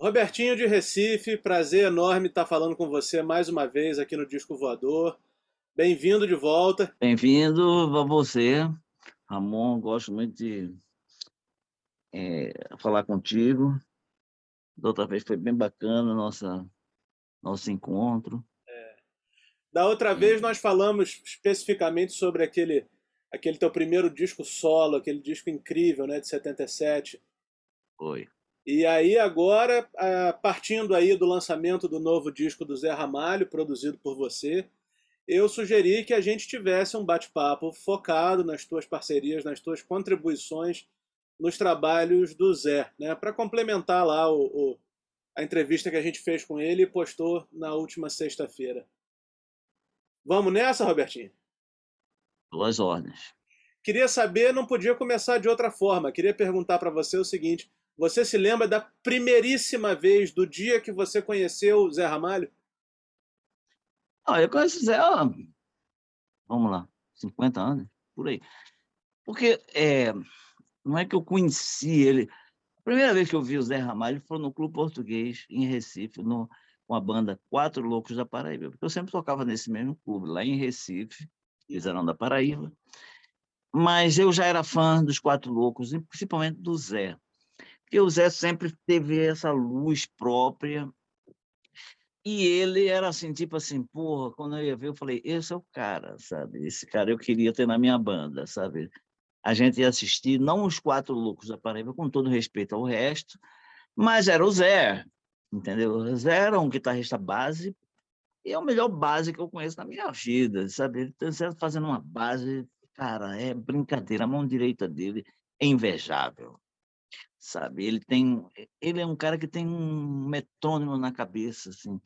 Robertinho de Recife, prazer enorme estar falando com você mais uma vez aqui no Disco Voador. Bem-vindo de volta. Bem-vindo a você, Ramon. Gosto muito de é, falar contigo. Da outra vez foi bem bacana nossa nosso encontro. É. Da outra vez nós falamos especificamente sobre aquele aquele teu primeiro disco solo, aquele disco incrível, né, de 77. Foi. E aí agora, partindo aí do lançamento do novo disco do Zé Ramalho, produzido por você, eu sugeri que a gente tivesse um bate-papo focado nas tuas parcerias, nas tuas contribuições nos trabalhos do Zé, né? Para complementar lá o, o, a entrevista que a gente fez com ele e postou na última sexta-feira. Vamos nessa, Robertinho? Duas ordens. Queria saber, não podia começar de outra forma. Queria perguntar para você o seguinte: você se lembra da primeiríssima vez, do dia que você conheceu o Zé Ramalho? Ah, eu conheço o Zé há, vamos lá, 50 anos, por aí. Porque é, não é que eu conheci ele. A primeira vez que eu vi o Zé Ramalho foi no Clube Português, em Recife, no, com a banda Quatro Loucos da Paraíba. Porque eu sempre tocava nesse mesmo clube, lá em Recife, eles eram da Paraíba. Mas eu já era fã dos Quatro Loucos, principalmente do Zé. Porque o Zé sempre teve essa luz própria. E ele era assim, tipo assim, porra, quando eu ia ver, eu falei, esse é o cara, sabe? Esse cara eu queria ter na minha banda, sabe? a gente ia assistir, não os quatro loucos da Paraíba, com todo respeito ao resto, mas era o Zé, entendeu? O Zé era um guitarrista base, e é o melhor base que eu conheço na minha vida, sabe? Ele está fazendo uma base, cara, é brincadeira, a mão direita dele é invejável, sabe? Ele tem, ele é um cara que tem um metrônomo na cabeça, assim.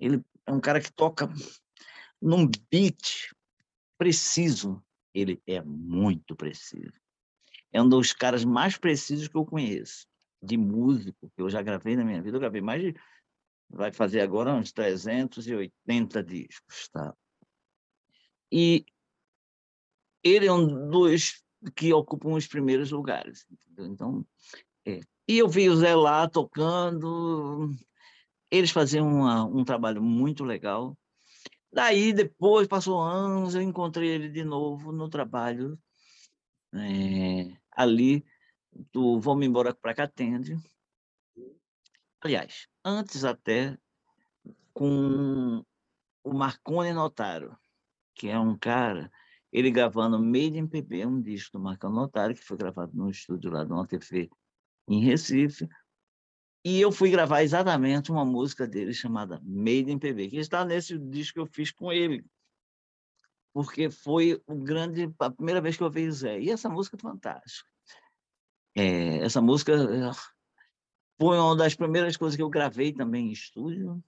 Ele é um cara que toca num beat preciso, ele é muito preciso. É um dos caras mais precisos que eu conheço, de músico, que eu já gravei na minha vida. Eu gravei mais de. Vai fazer agora uns 380 discos, tá? E ele é um dos que ocupam os primeiros lugares. Entendeu? Então. E eu vi o Zé lá tocando, eles faziam uma, um trabalho muito legal. Daí, depois, passou anos, eu encontrei ele de novo no trabalho, é, ali do Vamos Embora para cá atende. Aliás, antes até com o Marconi Notaro, que é um cara, ele gravando Made in PB, um disco do Marconi Notaro, que foi gravado no estúdio lá do TV em Recife, e eu fui gravar exatamente uma música dele chamada Made in PB, que está nesse disco que eu fiz com ele. Porque foi o grande, a primeira vez que eu vi o Zé. E essa música é fantástica. É, essa música eh, foi uma das primeiras coisas que eu gravei também em estúdio,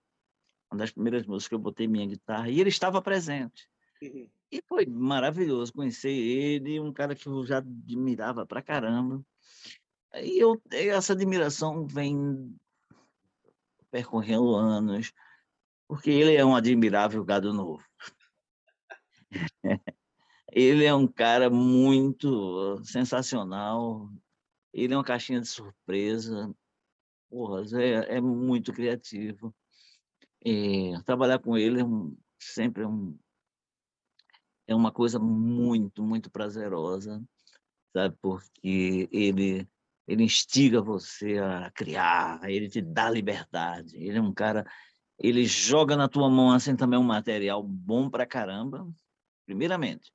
uma das primeiras músicas que eu botei minha guitarra, e ele estava presente. Uhum. E foi maravilhoso conhecer ele, um cara que eu já admirava pra caramba. E eu, essa admiração vem percorrendo anos, porque ele é um admirável gado novo. ele é um cara muito sensacional, ele é uma caixinha de surpresa, porra, é, é muito criativo. E trabalhar com ele é um, sempre é, um, é uma coisa muito, muito prazerosa, sabe? Porque ele ele instiga você a criar, ele te dá liberdade. Ele é um cara, ele joga na tua mão assim também um material bom pra caramba, primeiramente.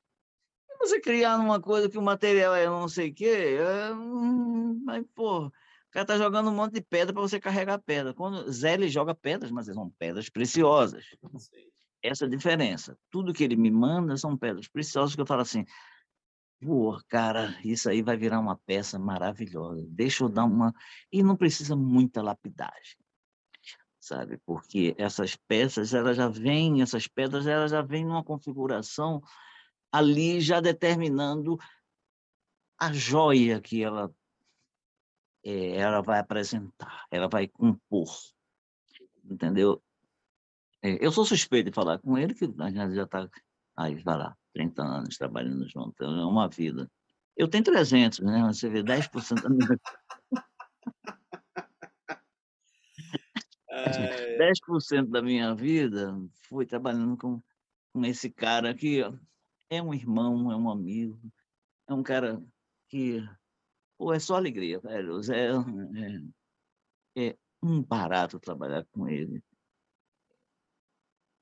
E você criar uma coisa que o material é não sei o quê, é... mas, pô, o cara tá jogando um monte de pedra para você carregar pedra. Quando Zé ele joga pedras, mas são pedras preciosas. Essa é a diferença. Tudo que ele me manda são pedras preciosas que eu falo assim, Pô, cara, isso aí vai virar uma peça maravilhosa. Deixa eu dar uma. E não precisa muita lapidagem, sabe? Porque essas peças, elas já vêm, essas pedras, elas já vêm numa configuração ali já determinando a joia que ela, é, ela vai apresentar, ela vai compor, entendeu? É, eu sou suspeito de falar com ele, que a gente já está aí, vai lá. 30 anos trabalhando junto, é uma vida. Eu tenho 300, né? Você vê 10% da minha É... 10% da minha vida foi trabalhando com, com esse cara que é um irmão, é um amigo, é um cara que pô, é só alegria, velho. É, é, é um barato trabalhar com ele.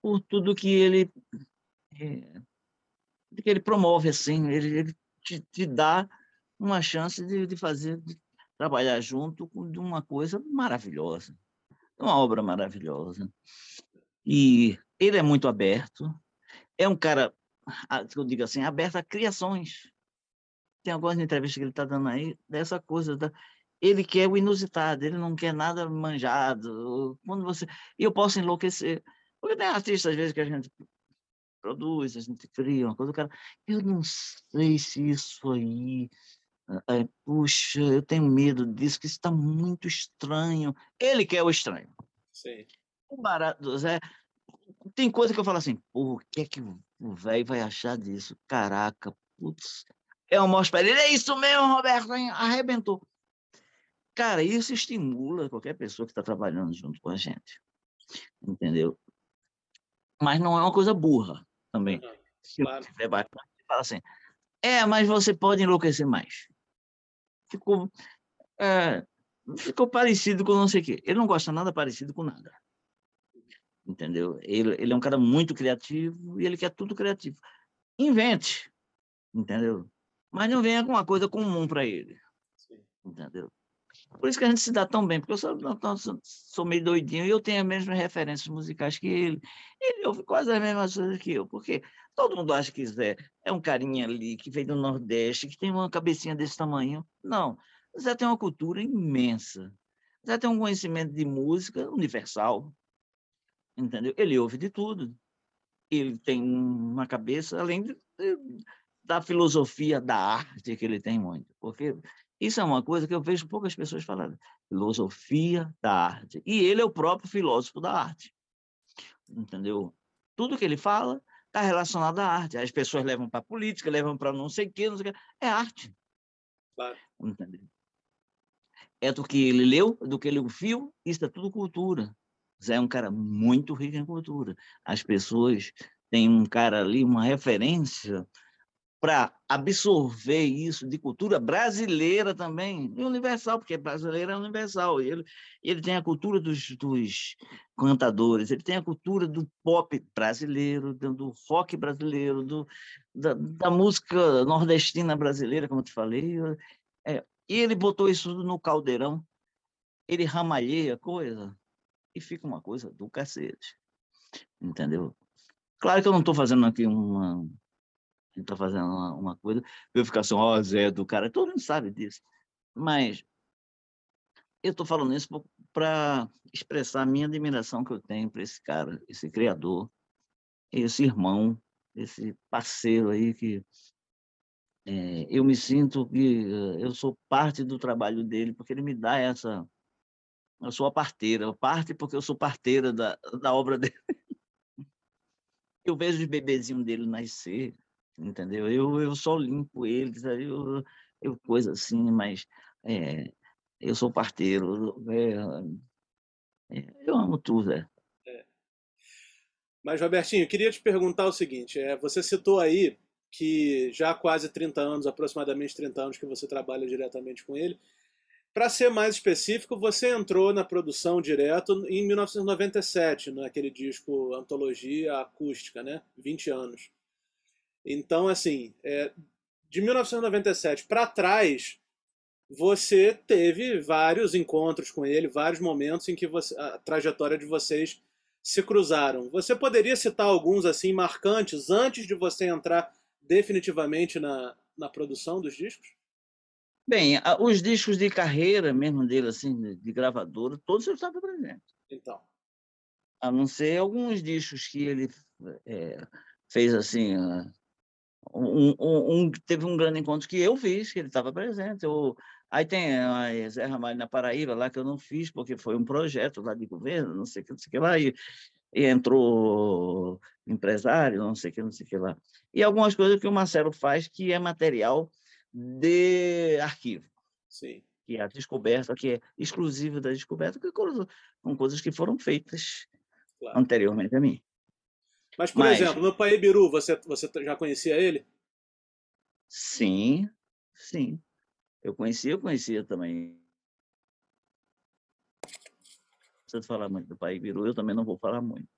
Por tudo que ele é, que ele promove, assim, ele, ele te, te, dá uma chance de, de fazer, de trabalhar junto com de uma coisa maravilhosa, uma obra maravilhosa. E ele é muito aberto, é um cara, eu digo assim, aberto a criações. Tem algumas entrevistas que ele está dando aí dessa coisa da, ele quer o inusitado, ele não quer nada manjado. Quando você, eu posso enlouquecer, porque tem artistas às vezes que a gente produz, a gente cria uma coisa, o cara, eu não sei se isso aí, é, puxa, eu tenho medo disso, que isso está muito estranho. Ele quer o estranho. Sim. O barato Zé, tem coisa que eu falo assim, porra, o que é que o velho vai achar disso? Caraca, putz. É um mostro para ele, é isso mesmo, Roberto, hein? arrebentou. Cara, isso estimula qualquer pessoa que está trabalhando junto com a gente. Entendeu? Mas não é uma coisa burra também. Uhum, claro. Se bacana, fala assim, é, mas você pode enlouquecer mais. Ficou, é, ficou parecido com não sei o quê. Ele não gosta nada parecido com nada. Entendeu? Ele, ele é um cara muito criativo e ele quer tudo criativo. Invente, entendeu? Mas não venha com uma coisa comum para ele. Sim. Entendeu? Por isso que a gente se dá tão bem, porque eu sou, sou, meio doidinho e eu tenho as mesmas referências musicais que ele. Ele ouve quase as mesmas coisas que eu, porque todo mundo acha que Zé é um carinha ali que veio do Nordeste, que tem uma cabecinha desse tamanho. Não. Zé tem uma cultura imensa. Zé tem um conhecimento de música universal. Entendeu? Ele ouve de tudo. Ele tem uma cabeça, além de, da filosofia da arte que ele tem muito. Porque isso é uma coisa que eu vejo poucas pessoas falando. Filosofia da arte. E ele é o próprio filósofo da arte. Entendeu? Tudo que ele fala está relacionado à arte. As pessoas levam para a política, levam para não sei o quê, não sei o quê. É arte. Claro. Entendeu? É do que ele leu, do que ele ouviu, isso é tudo cultura. Zé é um cara muito rico em cultura. As pessoas têm um cara ali, uma referência para absorver isso de cultura brasileira também, e universal, porque brasileiro é universal. Ele, ele tem a cultura dos, dos cantadores, ele tem a cultura do pop brasileiro, do, rock brasileiro, do, da, da, música nordestina brasileira, como eu te falei. É, e ele botou isso no caldeirão, ele ramalheia a coisa e fica uma coisa do cacete. Entendeu? Claro que eu não estou fazendo aqui uma gente está fazendo uma, uma, coisa, eu ficar assim, ó, oh, Zé do cara, todo mundo sabe disso. Mas eu estou falando isso para expressar a minha admiração que eu tenho para esse cara, esse criador, esse irmão, esse parceiro aí que é, eu me sinto que eu sou parte do trabalho dele, porque ele me dá essa. Eu sou a parteira, parte porque eu sou parteira da, da obra dele. Eu vejo os bebezinhos dele nascer, entendeu? Eu, eu só limpo eles, eu, eu coisa assim, mas é, eu sou parteiro, é, é, eu amo tudo, é. é. Mas, Robertinho, queria te perguntar o seguinte, é, você citou aí que já há quase 30 anos, aproximadamente 30 anos que você trabalha diretamente com ele, para ser mais específico, você entrou na produção direto em 1997, naquele disco Antologia Acústica, né? 20 anos. Então, assim, é, de 1997 para trás, você teve vários encontros com ele, vários momentos em que você, a trajetória de vocês se cruzaram. Você poderia citar alguns assim marcantes antes de você entrar definitivamente na, na produção dos discos? Bem, os discos de carreira mesmo dele, assim, de gravadora, todos eu estava presente. Então. A não ser alguns discos que ele é, fez assim, um, um, teve um grande encontro que eu fiz, que ele estava presente. Eu, aí tem a Zé Ramalho na Paraíba, lá que eu não fiz, porque foi um projeto lá de governo, não sei o que, não sei o que lá, e, e entrou empresário, não sei o que, não sei o que lá. E algumas coisas que o Marcelo faz que é material de arquivo. Sim. que é a descoberta, que é exclusiva da descoberta, que são coisas que foram feitas claro. anteriormente a mim. Mas, por Mas, exemplo, no Paebiru, você, você já conhecia ele? Sim, sim. Eu conhecia, eu conhecia também. Se você falar muito do Paebiru, eu também não vou falar muito.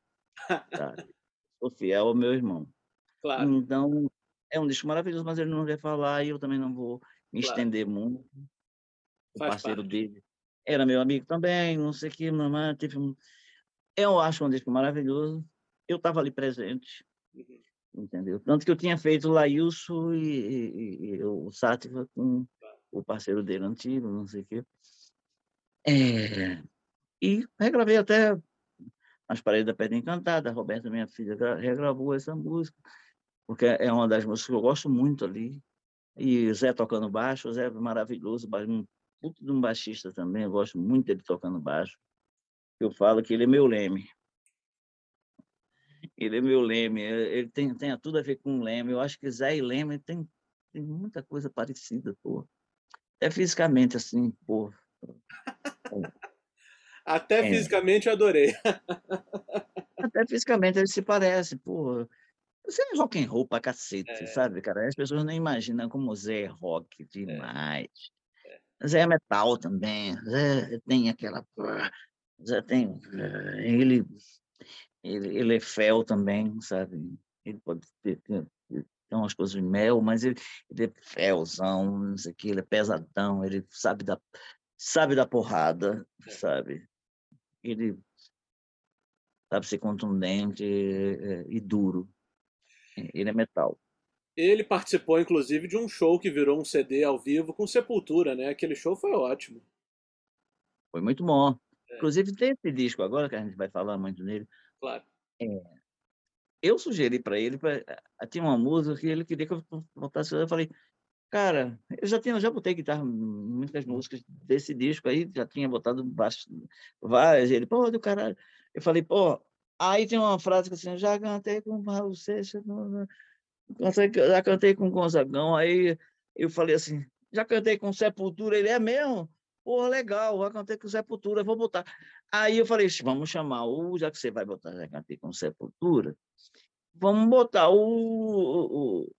Tá? Sou fiel ao meu irmão. Claro. Então, é um disco maravilhoso, mas ele não vai falar e eu também não vou me claro. estender muito. O Faz parceiro parte. dele era meu amigo também, não sei o que, mamãe, um... Eu acho um disco maravilhoso. Eu estava ali presente, uhum. entendeu? Tanto que eu tinha feito o Lailson e, e, e, o Sátiva com o parceiro dele antigo, não sei o quê. É... E regravei até as Paredes da Pedra Encantada, a Roberta, minha filha, regravou essa música, porque é uma das músicas que eu gosto muito ali. E Zé tocando baixo, Zé é maravilhoso, um puto de um baixista também, eu gosto muito dele tocando baixo. Eu falo que ele é meu leme. Ele é meu leme, ele tem, tem tudo a ver com o leme. Eu acho que Zé e Leme tem, tem muita coisa parecida, pô. Até fisicamente, assim, pô. Até é. fisicamente eu adorei. Até fisicamente ele se parece, pô. Você é rock and roll pra cacete, é. sabe, cara? As pessoas não imaginam como Zé é rock é. demais. É. Zé é metal também. Zé tem aquela. Zé tem. Eh, ele, ele, ele é fel também, sabe? Ele pode ter, ter, ter umas coisas de mel, mas ele, ele é felzão, não sei o que, ele é pesadão, ele sabe da, sabe da porrada, é. sabe? ele sabe ser contundente e, e duro. Ele é metal. Ele participou, inclusive, de um show que virou um CD ao vivo com Sepultura, né? Aquele show foi ótimo. Foi muito bom. É. Inclusive, tem esse disco agora, que a gente vai falar muito nele. Claro. É, eu sugeri para ele, pra, tinha uma música que ele queria que eu voltasse. Eu falei, Cara, eu já tinha, já botei guitarra, muitas músicas desse disco aí, já tinha botado baixo, várias. Ele, pô, do caralho. Eu falei, pô, aí tem uma frase que assim, já cantei com Raul Seixas, já cantei com Gonzagão. Aí eu falei assim, já cantei com Sepultura. Ele é mesmo? Pô, legal, já cantei com Sepultura, vou botar. Aí eu falei, vamos chamar o, já que você vai botar, já cantei com Sepultura, vamos botar o, o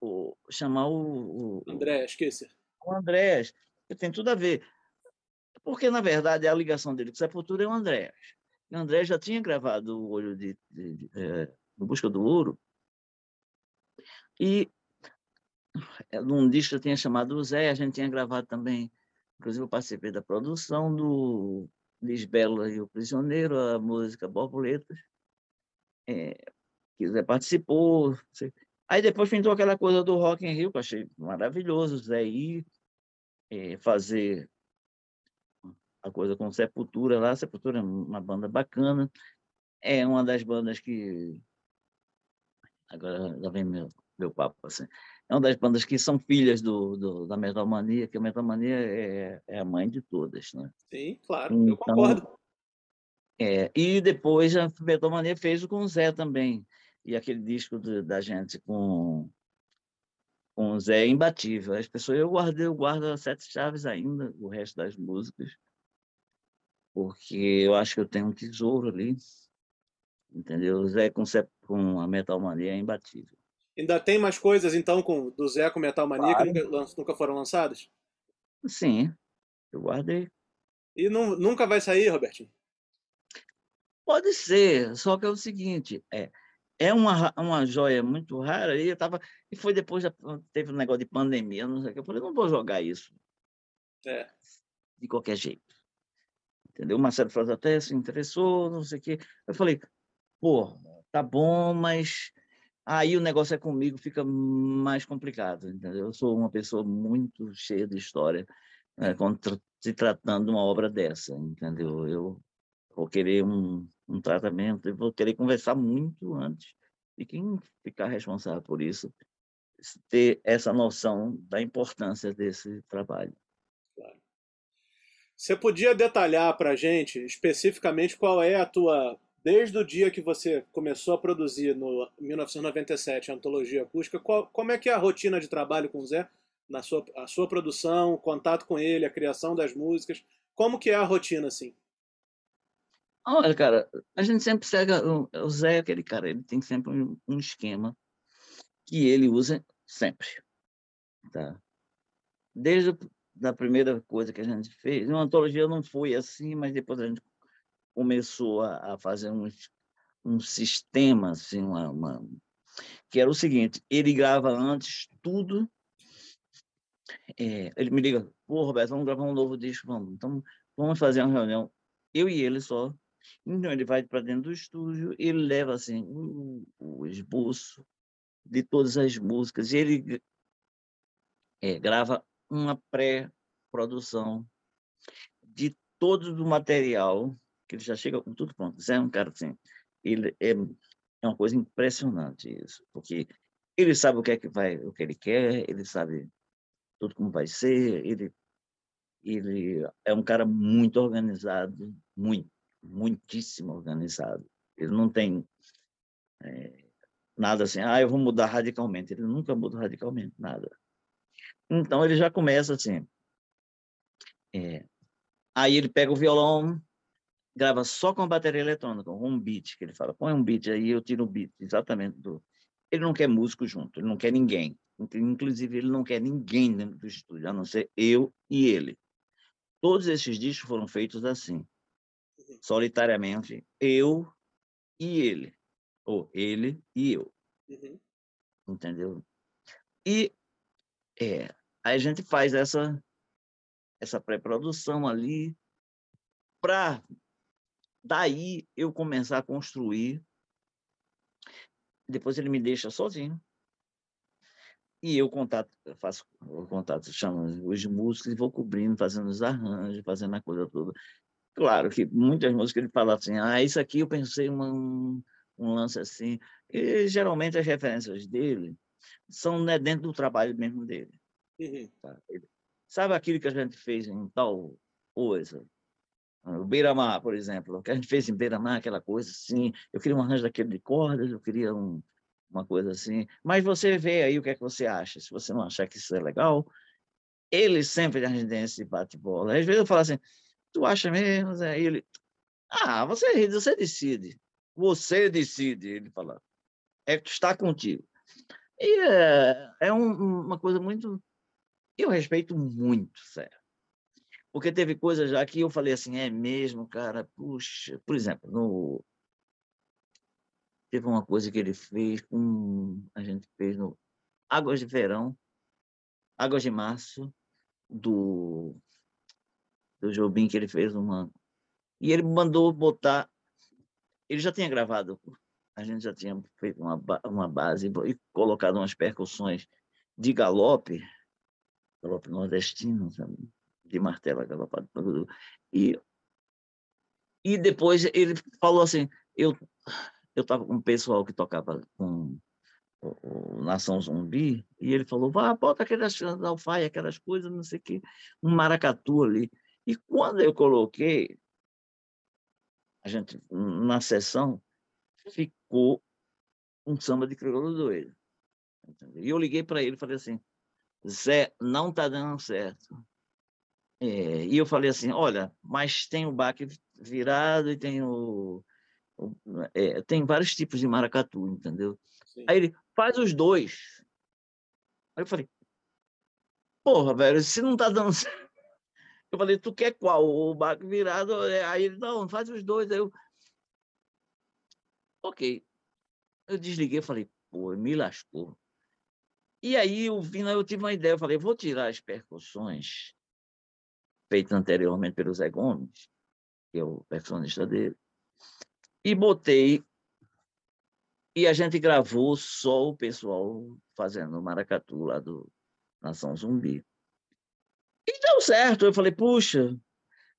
o, chamar o, o André, esqueça. O André, tem tudo a ver. Porque, na verdade, a ligação dele com Sepultura é o André. O André já tinha gravado o Olho de, de, de é, No Busca do Ouro. E é, num disco eu tinha chamado o Zé, a gente tinha gravado também, inclusive eu participei da produção do Lisbela e o Prisioneiro, a música Borboletas. É, que Zé participou. Aí depois pintou aquela coisa do Rock in Rio, que eu achei maravilhoso, Zé ir é, fazer a coisa com Sepultura lá. Sepultura é uma banda bacana. É uma das bandas que. Agora já vem meu, meu papo assim. É uma das bandas que são filhas do, do da Metalmania, que a Metalmania é, é a mãe de todas, né? Sim, claro, então, eu concordo. É, e depois a Metalmania fez o com o Zé também e aquele disco do, da gente com com o Zé é imbatível. As pessoas eu guardei, eu guardo as sete chaves ainda, o resto das músicas, porque eu acho que eu tenho um tesouro ali, entendeu? O Zé com, com a Metal Mania é imbatível. Ainda tem mais coisas então com do Zé com Metal Mania claro. que nunca, nunca foram lançadas? Sim, eu guardei. E não, nunca vai sair, Robertinho? Pode ser, só que é o seguinte, é, é uma, uma joia muito rara e eu tava e foi depois já teve um negócio de pandemia não sei o que eu falei não vou jogar isso é. de qualquer jeito entendeu o Marcelo até se interessou não sei o que eu falei pô tá bom mas aí o negócio é comigo fica mais complicado entendeu? Eu sou uma pessoa muito cheia de história né, se tratando de uma obra dessa entendeu? Eu vou querer um um tratamento, eu vou querer conversar muito antes de quem ficar responsável por isso, ter essa noção da importância desse trabalho. Você podia detalhar para a gente especificamente qual é a tua, desde o dia que você começou a produzir no 1997 a antologia acústica, qual, como é que é a rotina de trabalho com o Zé? na sua, a sua produção, o contato com ele, a criação das músicas? Como que é a rotina, assim? Olha, cara, a gente sempre segue. O Zé aquele cara, ele tem sempre um, esquema que ele usa sempre. Tá? Desde a primeira coisa que a gente fez, uma antologia não foi assim, mas depois a gente começou a, a fazer um, um sistema, assim, uma, uma, que era o seguinte: ele grava antes tudo. É, ele me liga, pô, Roberto, vamos gravar um novo disco, vamos. Então, vamos fazer uma reunião, eu e ele só. Então, ele vai para dentro do estúdio, ele leva assim o, esboço de todas as músicas, e ele é, grava uma pré-produção de todo o material, que ele já chega com tudo pronto. Zé é um cara assim, ele é, é uma coisa impressionante isso, porque ele sabe o que é que vai, o que ele quer, ele sabe tudo como vai ser, ele ele é um cara muito organizado, muito, muitíssimo organizado. Ele não tem é, nada assim, ah, eu vou mudar radicalmente. Ele nunca muda radicalmente nada. Então ele já começa assim. É, aí ele pega o violão, grava só com bateria eletrônica, um beat, que ele fala, põe um beat aí, eu tiro o beat, exatamente do. Ele não quer músico junto, ele não quer ninguém. Inclusive, ele não quer ninguém dentro do estúdio, a não ser eu e ele. Todos esses discos foram feitos assim, uhum. solitariamente, eu e ele. Ou ele e eu. Uhum. Entendeu? E é, aí a gente faz essa, essa pré-produção ali para daí eu começar a construir. Depois ele me deixa sozinho. E eu contato, eu faço o contato, chamo os músicos e vou cobrindo, fazendo os arranjos, fazendo a coisa toda. Claro que muitas músicas ele fala assim, ah, isso aqui eu pensei um, um lance assim. E geralmente as referências dele são né, dentro do trabalho mesmo dele. Uhum. Sabe aquilo que a gente fez em tal coisa? O Beira-Mar, por exemplo, que a gente fez em Beira-Mar, aquela coisa assim, eu queria um arranjo daquele de cordas, eu queria um, uma coisa assim. Mas você vê aí o que é que você acha. Se você não achar que isso é legal, ele sempre a gente bate-bola. Às vezes eu falo assim, tu acha mesmo? Zé? E ele, ah, você, você decide. Você decide, ele fala. É que está contigo. E é, é um, uma coisa muito. Eu respeito muito, sério. Porque teve coisas já que eu falei assim, é mesmo, cara, puxa. Por exemplo, no... teve uma coisa que ele fez com. A gente fez no Águas de Verão, Águas de Março, do, do Jobim, que ele fez uma. E ele mandou botar. Ele já tinha gravado a gente já tinha feito uma, uma base e colocado umas percussões de galope, galope nordestino, sabe? De martelo galopado. E, e depois ele falou assim, eu eu estava com um pessoal que tocava com o, o Nação Zumbi, e ele falou, vá, bota aquelas alfaia, aquelas coisas, não sei o quê, um maracatu ali. E quando eu coloquei, a gente, na sessão, ficou um samba de crioulo doido. E eu liguei para ele e falei assim, Zé, não está dando certo. É, e eu falei assim, olha, mas tem o baque virado e tem o... o é, tem vários tipos de maracatu, entendeu? Sim. Aí ele, faz os dois. Aí eu falei, porra, velho, se não está dando certo... Eu falei, tu quer qual? O baque virado? Aí ele, não, faz os dois. Aí eu, Ok. Eu desliguei e falei, pô, me lascou. E aí, eu, vim, eu tive uma ideia, eu falei, vou tirar as percussões feitas anteriormente pelo Zé Gomes, que é o percussionista dele, e botei, e a gente gravou só o pessoal fazendo o maracatu lá do Nação Zumbi. E deu certo, eu falei, puxa,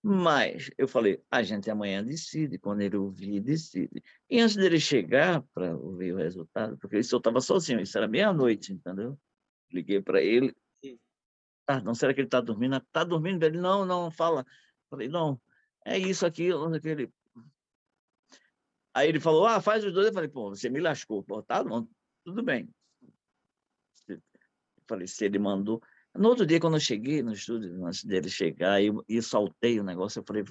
mas eu falei, a gente amanhã decide, quando ele ouvir, decide. E antes dele chegar para ouvir o resultado, porque isso eu estava sozinho, isso era meia-noite, entendeu? Liguei para ele. Ah, não, será que ele está dormindo? Está dormindo? Ele, não, não, fala. Falei, não, é isso, aquilo, aquele. Aí ele falou, ah, faz os dois. Eu falei, pô, você me lascou. Pô, tá bom, tudo bem. Eu falei, se ele mandou. No outro dia, quando eu cheguei no estúdio, antes dele chegar, eu, e saltei o negócio, eu falei,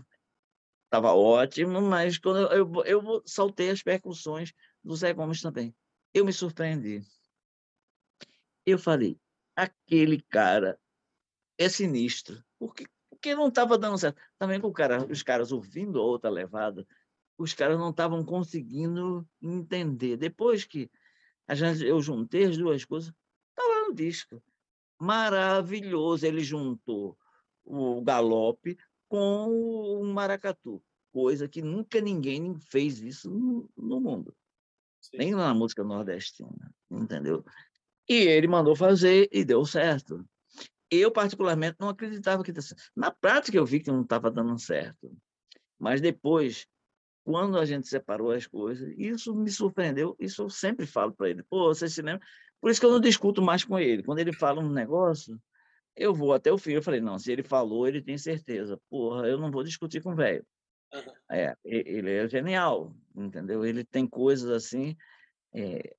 estava ótimo, mas quando eu, eu, eu saltei as percussões do Zé Gomes também. Eu me surpreendi. Eu falei, aquele cara é sinistro, porque, porque não estava dando certo. Também com cara, os caras ouvindo a outra levada, os caras não estavam conseguindo entender. Depois que a gente, eu juntei as duas coisas, estava no disco. Maravilhoso. Ele juntou o galope com o maracatu, coisa que nunca ninguém fez isso no, no mundo. Sim. Nem na música nordestina, entendeu? E ele mandou fazer e deu certo. Eu, particularmente, não acreditava que... Na prática, eu vi que não estava dando certo. Mas depois, quando a gente separou as coisas, isso me surpreendeu. Isso eu sempre falo para ele. Pô, você se lembra? Por isso que eu não discuto mais com ele. Quando ele fala um negócio, eu vou até o fim. Eu falei, não, se ele falou, ele tem certeza. Porra, eu não vou discutir com o velho. Uhum. É, ele é genial, entendeu? Ele tem coisas assim. É,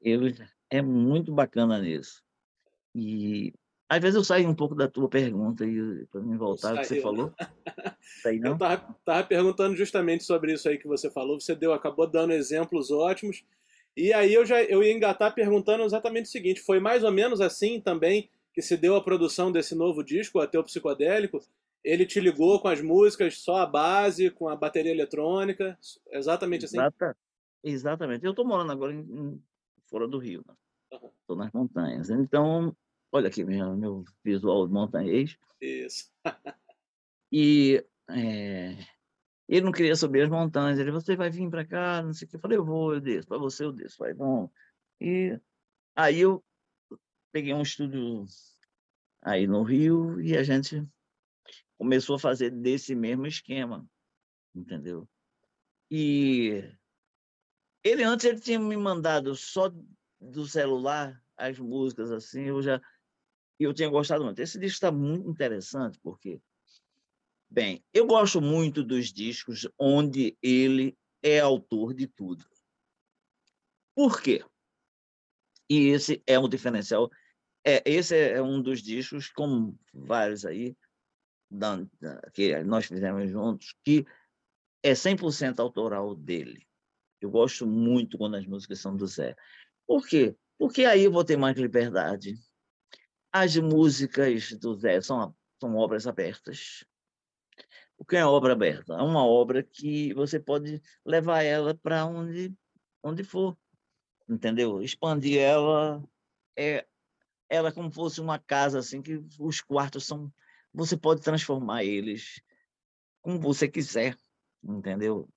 ele é muito bacana nisso. E às vezes eu saio um pouco da tua pergunta e para me voltar ao que você falou. Aí, não? Eu tava, tava, perguntando justamente sobre isso aí que você falou. Você deu, acabou dando exemplos ótimos. E aí eu já eu ia engatar perguntando exatamente o seguinte: foi mais ou menos assim também que se deu a produção desse novo disco, Ateu Psicodélico? Ele te ligou com as músicas só a base, com a bateria eletrônica, exatamente assim? Exata, exatamente. Eu estou morando agora em, fora do Rio, estou né? nas montanhas. Então, olha aqui meu, meu visual montanhês. Isso. e é, ele não queria subir as montanhas. Ele, você vai vir para cá, não sei o que. Eu falei, eu vou, eu desço. Para você, eu desço. Vai, bom. E aí eu peguei um estúdio aí no Rio e a gente começou a fazer desse mesmo esquema, entendeu? E ele antes ele tinha me mandado só do celular as músicas assim, eu já eu tinha gostado muito. Esse disco está muito interessante porque bem, eu gosto muito dos discos onde ele é autor de tudo. Por quê? E esse é um diferencial. É, esse é um dos discos, como vários aí, que nós fizemos juntos, que é 100% autoral dele. Eu gosto muito quando as músicas são do Zé. Por quê? Porque aí eu vou ter mais liberdade. As músicas do Zé são, são obras abertas. O que é obra aberta? É uma obra que você pode levar ela para onde, onde for, entendeu? Expandir ela, é, ela é como fosse uma casa assim que os quartos são você pode transformar eles como você quiser, entendeu?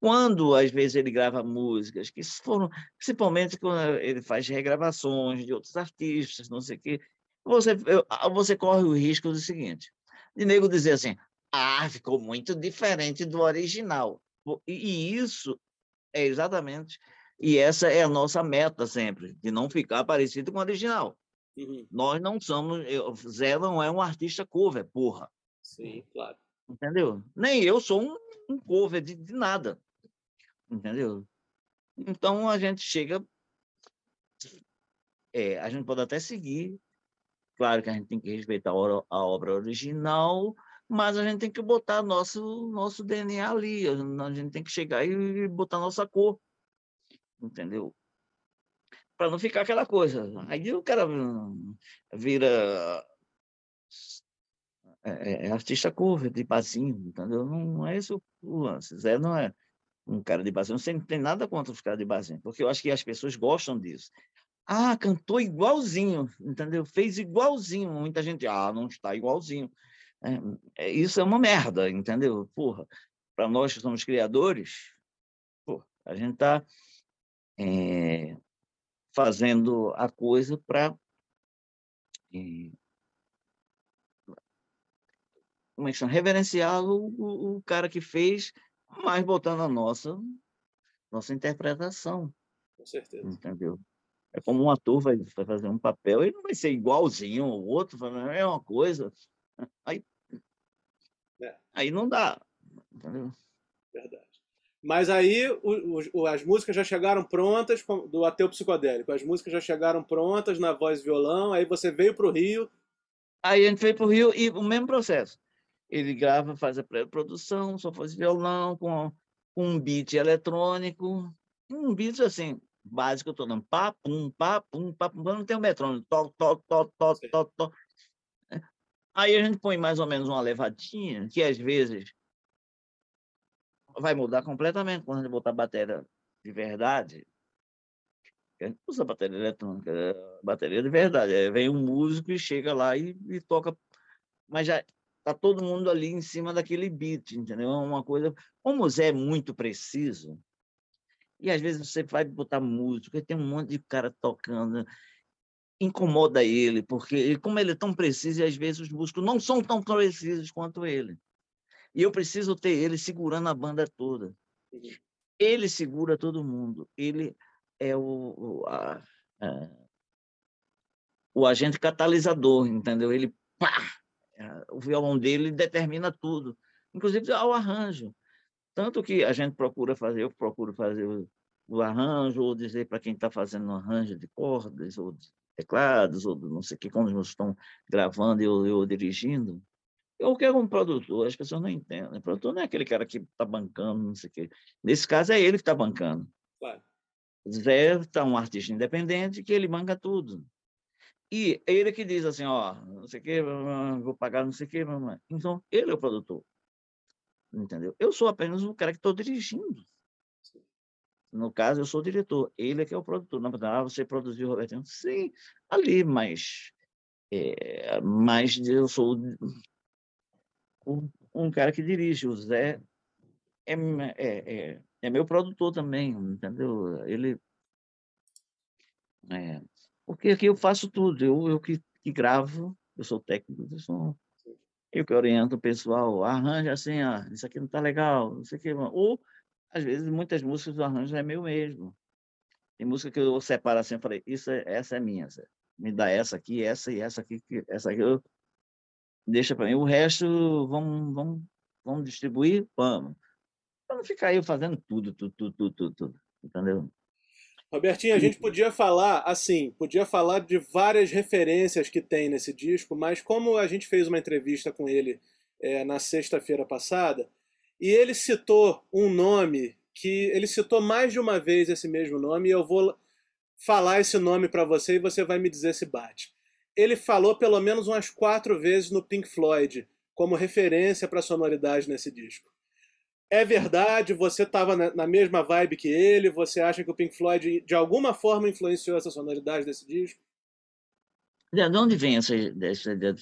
Quando, às vezes, ele grava músicas que foram, principalmente quando ele faz regravações de outros artistas, não sei o quê, você, você corre o risco do seguinte, de nego dizer assim, ah, ficou muito diferente do original. E isso é exatamente, e essa é a nossa meta sempre, de não ficar parecido com o original. Uhum. Nós não somos. Eu, Zé não é um artista cover, porra. Sim, claro. Entendeu? Nem eu sou um, um cover de, de nada. Entendeu? Então a gente chega. É, a gente pode até seguir. Claro que a gente tem que respeitar a, obra original, mas a gente tem que botar nosso, nosso DNA ali. A gente tem que chegar e botar nossa cor. Entendeu? para não ficar aquela coisa. Aí o cara vira é, é, é artista cover de basinho, entendeu? Não, é esse o, lance. Zé não é um cara de basinho. Não tem nada contra os caras de basinho, porque eu acho que as pessoas gostam disso. Ah, cantou igualzinho, entendeu? Fez igualzinho. Muita gente, ah, não está igualzinho. É, é isso é uma merda, entendeu? Porra, para nós que somos criadores, porra, a gente está é, fazendo a coisa para eh, como é que chama? reverenciar o, o, o, cara que fez, mas botando a nossa nossa interpretação. Com certeza. Entendeu? É como um ator vai, vai fazer um papel, ele não vai ser igualzinho ao outro, é uma coisa. Aí, é. aí não dá. Entendeu? Verdade. Mas aí o, o, as músicas já chegaram prontas do Ateu Psicodélico. As músicas já chegaram prontas na voz e violão. Aí você veio para o Rio. Aí a gente veio para o Rio e o mesmo processo. Ele grava, faz a pré-produção, só faz violão com, com um beat eletrônico. Um beat assim, básico, eu tô dando pá, pum, pá, pum, pá, pum, não tem um metrônomo, to, to, to, to, to, to. Aí a gente põe mais ou menos uma levadinha, que às vezes vai mudar completamente quando a gente botar bateria de verdade. A gente usa bateria eletrônica, é bateria de verdade. Aí vem um músico e chega lá e, e toca, mas já tá todo mundo ali em cima daquele beat, entendeu? É uma coisa. Como o Zé é muito preciso, e às vezes você vai botar música, tem um monte de cara tocando, incomoda ele, porque como ele é tão preciso, e às vezes os músicos não são tão precisos quanto ele. E eu preciso ter ele segurando a banda toda. Ele segura todo mundo. Ele é o, a, a, o agente catalisador, entendeu? Ele, pá, é, o violão dele determina tudo, inclusive ao arranjo. Tanto que a gente procura fazer, eu procuro fazer o, o arranjo, ou dizer para quem está fazendo um arranjo de cordas, ou de teclados, ou não sei o que, quando estão gravando ou eu dirigindo. Eu quero um produtor, as pessoas não entendem. O produtor não é aquele cara que está bancando, não sei o quê. Nesse caso, é ele que está bancando. Claro. Zé está um artista independente que ele banca tudo. E ele que diz assim, ó, não sei o quê, vou pagar não sei o quê. Então, ele é o produtor entendeu? Eu sou apenas o cara que estou dirigindo. No caso, eu sou o diretor, ele é que é o produtor. Não, ah, você produziu o Robertinho? Sim, ali, mas, é, mas eu sou um, um cara que dirige. O Zé é, é, é, é meu produtor também, entendeu? Ele. É, porque aqui eu faço tudo, eu, eu que, que gravo, eu sou técnico de som, eu que oriento o pessoal, arranja assim, ó, isso aqui não está legal, não sei o que. Ou, às vezes, muitas músicas do arranjo é meu mesmo. Tem música que eu separo assim, eu falei, isso é, essa é minha, me dá essa aqui, essa e essa aqui, essa aqui eu deixa para mim. O resto, vamos, vamos, vamos distribuir, vamos. Para não ficar eu fazendo tudo, tudo, tudo, tudo, tudo entendeu? Robertinho, a gente podia falar, assim, podia falar de várias referências que tem nesse disco, mas como a gente fez uma entrevista com ele é, na sexta-feira passada, e ele citou um nome que ele citou mais de uma vez esse mesmo nome, e eu vou falar esse nome para você e você vai me dizer se bate. Ele falou pelo menos umas quatro vezes no Pink Floyd como referência para a sonoridade nesse disco. É verdade? Você estava na mesma vibe que ele? Você acha que o Pink Floyd de alguma forma influenciou essa sonoridade desse disco? De onde vem essa, essa ideia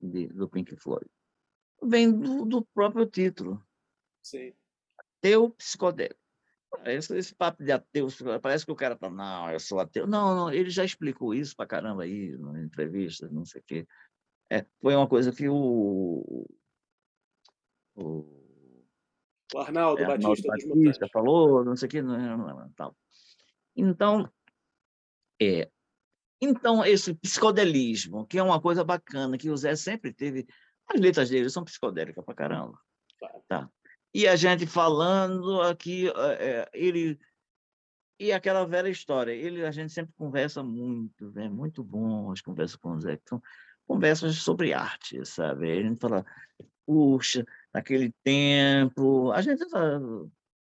do Pink Floyd? Vem do, do próprio título. Sim. Ateu psicodélico. Esse, esse papo de ateu, parece que o cara tá, não, eu sou ateu. Não, não, ele já explicou isso pra caramba aí, na entrevista, não sei o quê. É, foi uma coisa que o, o o Arnaldo, é, Batista, Batista falou, não sei o que, não, não, não, tal. Então, é, então, esse psicodelismo, que é uma coisa bacana, que o Zé sempre teve, as letras dele são psicodélicas pra caramba. Tá. E a gente falando aqui, é, ele e aquela velha história, ele a gente sempre conversa muito, é muito bom as conversas com o Zé, são conversas sobre arte, sabe? A gente fala, puxa, naquele tempo. A gente,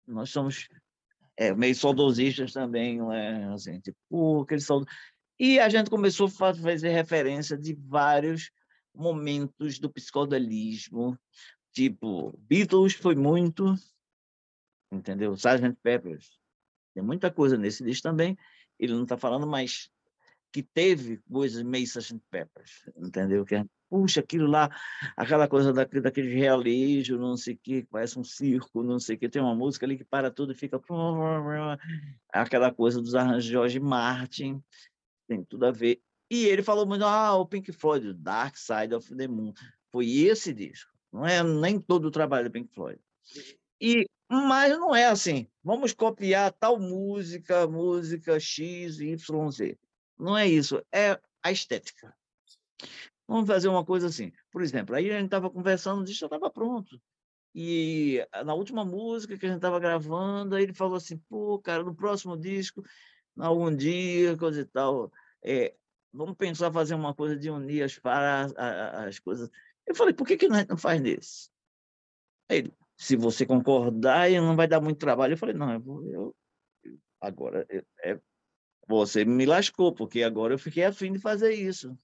nós somos é, meio saudosistas também, não é? Assim, tipo, aquele saud... E a gente começou a fazer referência de vários momentos do psicodelismo, tipo, Beatles foi muito, entendeu? Sgt. Peppers, tem muita coisa nesse disco também, ele não está falando, mas que teve coisas meio Sgt. Peppers, entendeu? Que puxa, aquilo lá, aquela coisa daquele, daquele realejo, não sei o que, parece um circo, não sei o que, tem uma música ali que para tudo e fica... Aquela coisa dos arranjos de George Martin, tem tudo a ver. E ele falou muito, ah, o Pink Floyd, Dark Side of the Moon, foi esse disco, não é nem todo o trabalho do Pink Floyd. E, mas não é assim, vamos copiar tal música, música X, Y, Z. Não é isso, é a estética. Vamos fazer uma coisa assim. Por exemplo, aí a gente estava conversando, o disco estava pronto. E na última música que a gente estava gravando, ele falou assim: pô, cara, no próximo disco, algum dia, coisa e tal, é, vamos pensar fazer uma coisa de unir as, as, as coisas. Eu falei: por que, que a gente não faz nisso? Ele, se você concordar, não vai dar muito trabalho. Eu falei: não, eu, vou, eu agora é, você me lascou, porque agora eu fiquei afim de fazer isso.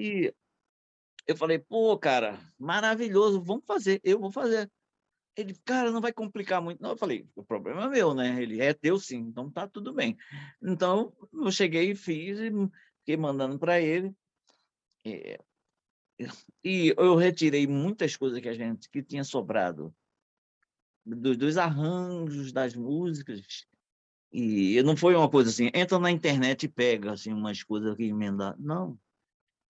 E eu falei, pô, cara, maravilhoso, vamos fazer, eu vou fazer. Ele, cara, não vai complicar muito. Não, eu falei, o problema é meu, né? Ele é teu sim, então tá tudo bem. Então, eu cheguei e fiz e fiquei mandando para ele. E, e eu retirei muitas coisas que a gente que tinha sobrado dos, dos arranjos das músicas e não foi uma coisa assim, entra na internet e pega assim umas coisas que emendar. Não.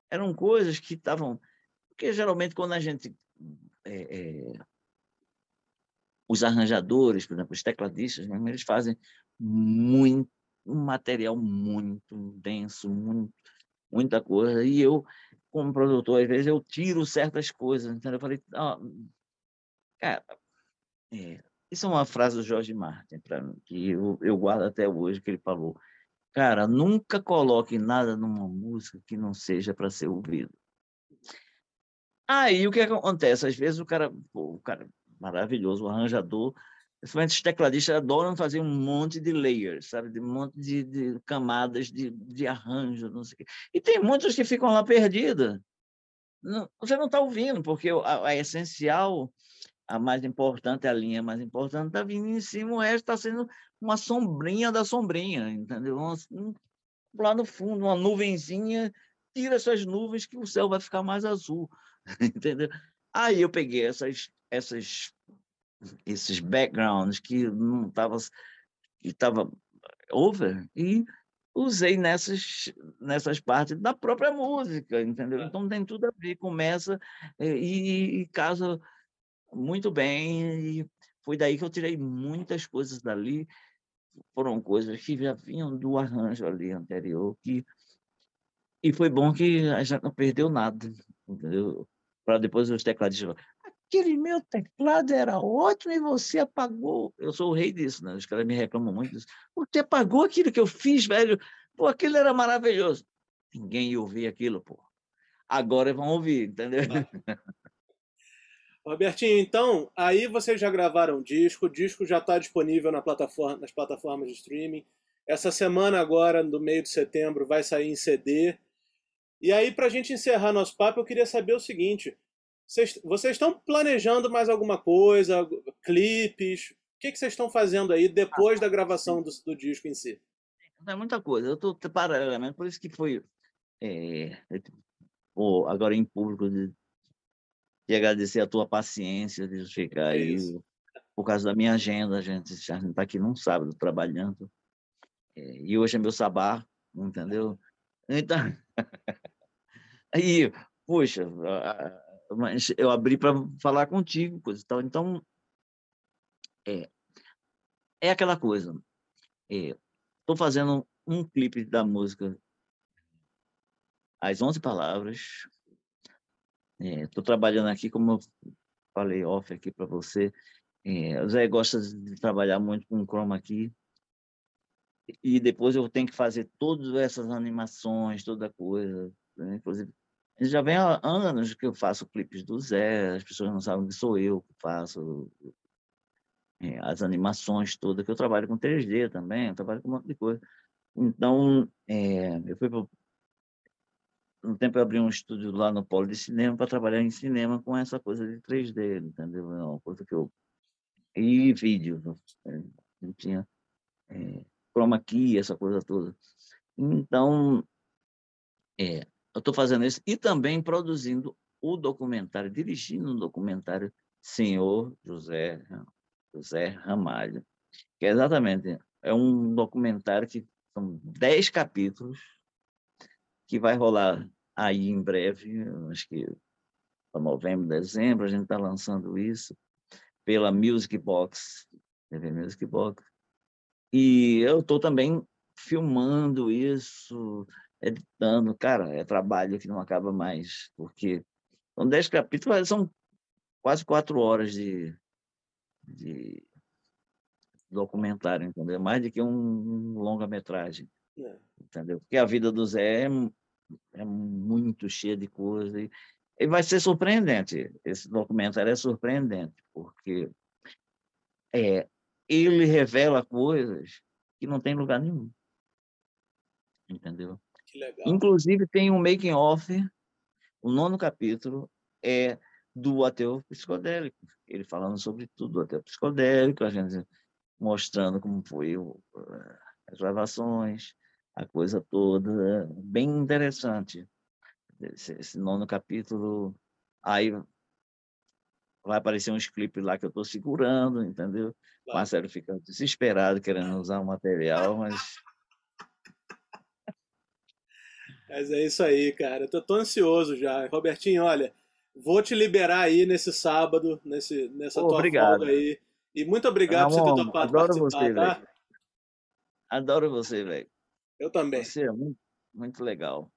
Eram coisas que estavam. Porque geralmente quando a gente. É, é, os arranjadores, por exemplo, os tecladistas, eles fazem muito, um material muito denso, muito, muita coisa. E eu, como produtor, às vezes eu tiro certas coisas. Então eu falei, oh, cara, é, isso é uma frase do Jorge Martin, para mim, que eu, eu guardo até hoje, que ele falou. Cara, nunca coloque nada numa música que não seja para ser ouvido. Aí o que acontece? Às vezes o cara, pô, o cara maravilhoso, o arranjador, principalmente os tecladistas adoram fazer um monte de layers, sabe? De um monte de, de camadas de, de arranjo, não sei o quê. E tem muitos que ficam lá perdidos. você não está ouvindo, porque a, a essencial a mais importante, a linha mais importante está vindo em cima, o resto está sendo uma sombrinha da sombrinha, entendeu? Um, lá no fundo, uma nuvenzinha, tira essas nuvens que o céu vai ficar mais azul, entendeu? Aí eu peguei essas, essas, esses backgrounds que não estava que tava over e usei nessas, nessas partes da própria música, entendeu? Então tem tudo a ver, começa e, e casa muito bem, e foi daí que eu tirei muitas coisas dali, foram coisas que já vinham do arranjo ali anterior, que e foi bom que a gente não perdeu nada? Para depois os tecladistas aquele meu teclado era ótimo e você apagou. Eu sou o rei disso, né? Os caras me reclamam muito disso. Você apagou aquilo que eu fiz, velho. Pô, aquilo era maravilhoso. Ninguém ia ouvir aquilo, pô. Agora vão ouvir, entendeu? Ah. Robertinho, então, aí vocês já gravaram o disco, o disco já está disponível na plataforma, nas plataformas de streaming. Essa semana agora, no meio de setembro, vai sair em CD. E aí, para a gente encerrar nosso papo, eu queria saber o seguinte: vocês, vocês estão planejando mais alguma coisa, clipes? O que, que vocês estão fazendo aí depois da gravação do, do, disco em si? É muita coisa. Eu estou paralelamente, por isso que foi é, agora em público e agradecer a tua paciência de ficar aí. Por causa da minha agenda, a gente já está aqui num sábado trabalhando. É, e hoje é meu sabá, entendeu? Então, aí, poxa, mas eu abri para falar contigo, coisa e tal. Então, é, é aquela coisa. Estou é, fazendo um clipe da música As Onze Palavras, Estou é, trabalhando aqui, como eu falei off aqui para você. É, o Zé gosta de trabalhar muito com chroma aqui. E depois eu tenho que fazer todas essas animações, toda coisa. Né? Inclusive, já vem há anos que eu faço clipes do Zé, as pessoas não sabem que sou eu que faço é, as animações todas, que eu trabalho com 3D também, eu trabalho com um monte de coisa. Então, é, eu fui no tempo eu abri um estúdio lá no Polo de Cinema para trabalhar em cinema com essa coisa de 3D, entendeu? É uma coisa que eu... E vídeo, né? não tinha é, chroma key, essa coisa toda. Então, é, eu estou fazendo isso e também produzindo o documentário, dirigindo um documentário Senhor José, José Ramalho, que é exatamente, é um documentário que são dez capítulos, que vai rolar aí em breve, acho que para novembro, dezembro, a gente está lançando isso pela Music Box, TV Music Box. E eu estou também filmando isso, editando. Cara, é trabalho que não acaba mais, porque são dez capítulos, são quase quatro horas de, de documentário, entendeu? Mais do que um, um longa-metragem, é. entendeu? Porque a vida do Zé é, é muito cheia de coisas e, e vai ser surpreendente. Esse documentário é surpreendente, porque é, ele revela coisas que não tem lugar nenhum. Entendeu? Inclusive tem um making off, o nono capítulo é do ateu psicodélico, ele falando sobre tudo do ateu psicodélico, a gente mostrando como foi o, as gravações, a coisa toda, bem interessante. Esse, esse nono capítulo, aí vai aparecer uns clipes lá que eu estou segurando, entendeu? Claro. O Marcelo fica desesperado querendo usar o material, mas. Mas é isso aí, cara. Eu tô, tô ansioso já. Robertinho, olha, vou te liberar aí nesse sábado, nesse, nessa tua obrigado. folga aí. E muito obrigado por você ter topado adoro participar, você, tá? Véio. Adoro você, velho. Eu também. Você é muito, muito legal.